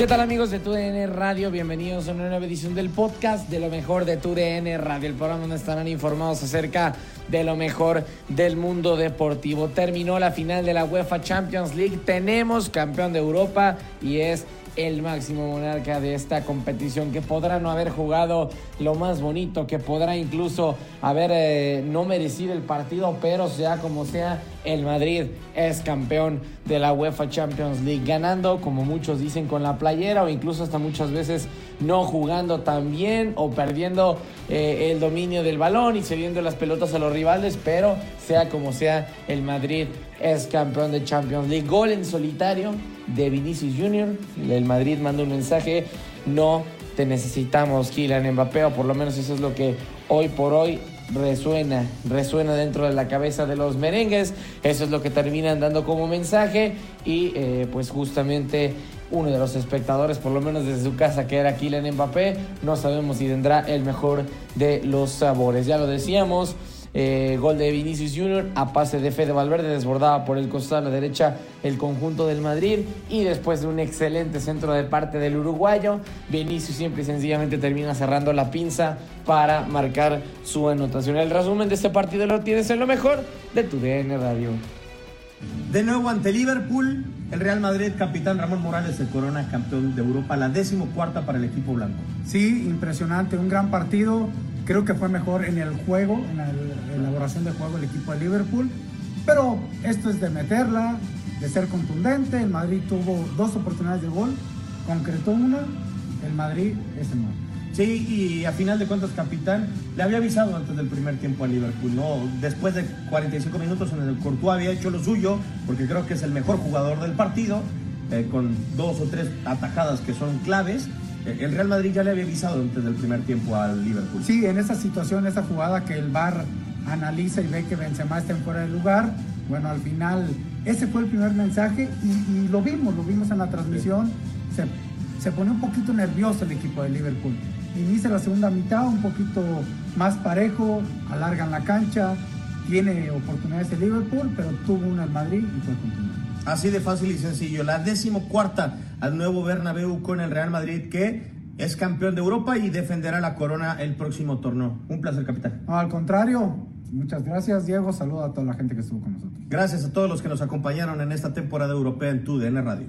¿Qué tal amigos de TUDN Radio? Bienvenidos a una nueva edición del podcast de lo mejor de TUDN Radio, el programa donde estarán informados acerca de lo mejor del mundo deportivo. Terminó la final de la UEFA Champions League, tenemos campeón de Europa y es el máximo monarca de esta competición, que podrá no haber jugado lo más bonito, que podrá incluso haber eh, no merecido el partido, pero sea como sea, el Madrid es campeón de la UEFA Champions League, ganando, como muchos dicen, con la playera o incluso hasta muchas veces no jugando tan bien o perdiendo eh, el dominio del balón y cediendo las pelotas a los rivales, pero sea como sea, el Madrid es campeón de Champions League. Gol en solitario de Vinicius Junior. El Madrid manda un mensaje, no te necesitamos, Kylian Mbappé, o por lo menos eso es lo que hoy por hoy resuena, resuena dentro de la cabeza de los merengues. Eso es lo que terminan dando como mensaje y eh, pues justamente uno de los espectadores, por lo menos desde su casa, que era Kylian Mbappé, no sabemos si tendrá el mejor de los sabores. Ya lo decíamos. Eh, gol de Vinicius Junior a pase de Fede Valverde, desbordaba por el costado a la derecha el conjunto del Madrid y después de un excelente centro de parte del uruguayo, Vinicius siempre y sencillamente termina cerrando la pinza para marcar su anotación. El resumen de este partido lo tienes en lo mejor de tu DN Radio. De nuevo ante Liverpool, el Real Madrid, capitán Ramón Morales, el corona campeón de Europa, la décimo cuarta para el equipo blanco. Sí, impresionante, un gran partido. Creo que fue mejor en el juego, en la elaboración de juego el equipo de Liverpool. Pero esto es de meterla, de ser contundente. El Madrid tuvo dos oportunidades de gol, concretó una. El Madrid es el Madrid. Sí, y a final de cuentas, capitán, le había avisado antes del primer tiempo a Liverpool, ¿no? Después de 45 minutos en el Courtois había hecho lo suyo, porque creo que es el mejor jugador del partido, eh, con dos o tres atajadas que son claves. Eh, el Real Madrid ya le había avisado antes del primer tiempo al Liverpool. Sí, en esa situación, esa jugada que el VAR analiza y ve que Benzema está en fuera de lugar, bueno, al final ese fue el primer mensaje y, y lo vimos, lo vimos en la transmisión. Se, se pone un poquito nervioso el equipo de Liverpool. Inicia la segunda mitad un poquito más parejo, alargan la cancha, tiene oportunidades el Liverpool, pero tuvo una en Madrid y fue contundente. Así de fácil y sencillo. La décimo cuarta al nuevo Bernabéu con el Real Madrid que es campeón de Europa y defenderá la corona el próximo torneo. Un placer, capitán. No, al contrario, Muchas gracias, Diego. Saludo a toda la gente que estuvo con nosotros. Gracias a todos los que nos acompañaron en esta temporada europea en TUDN Radio.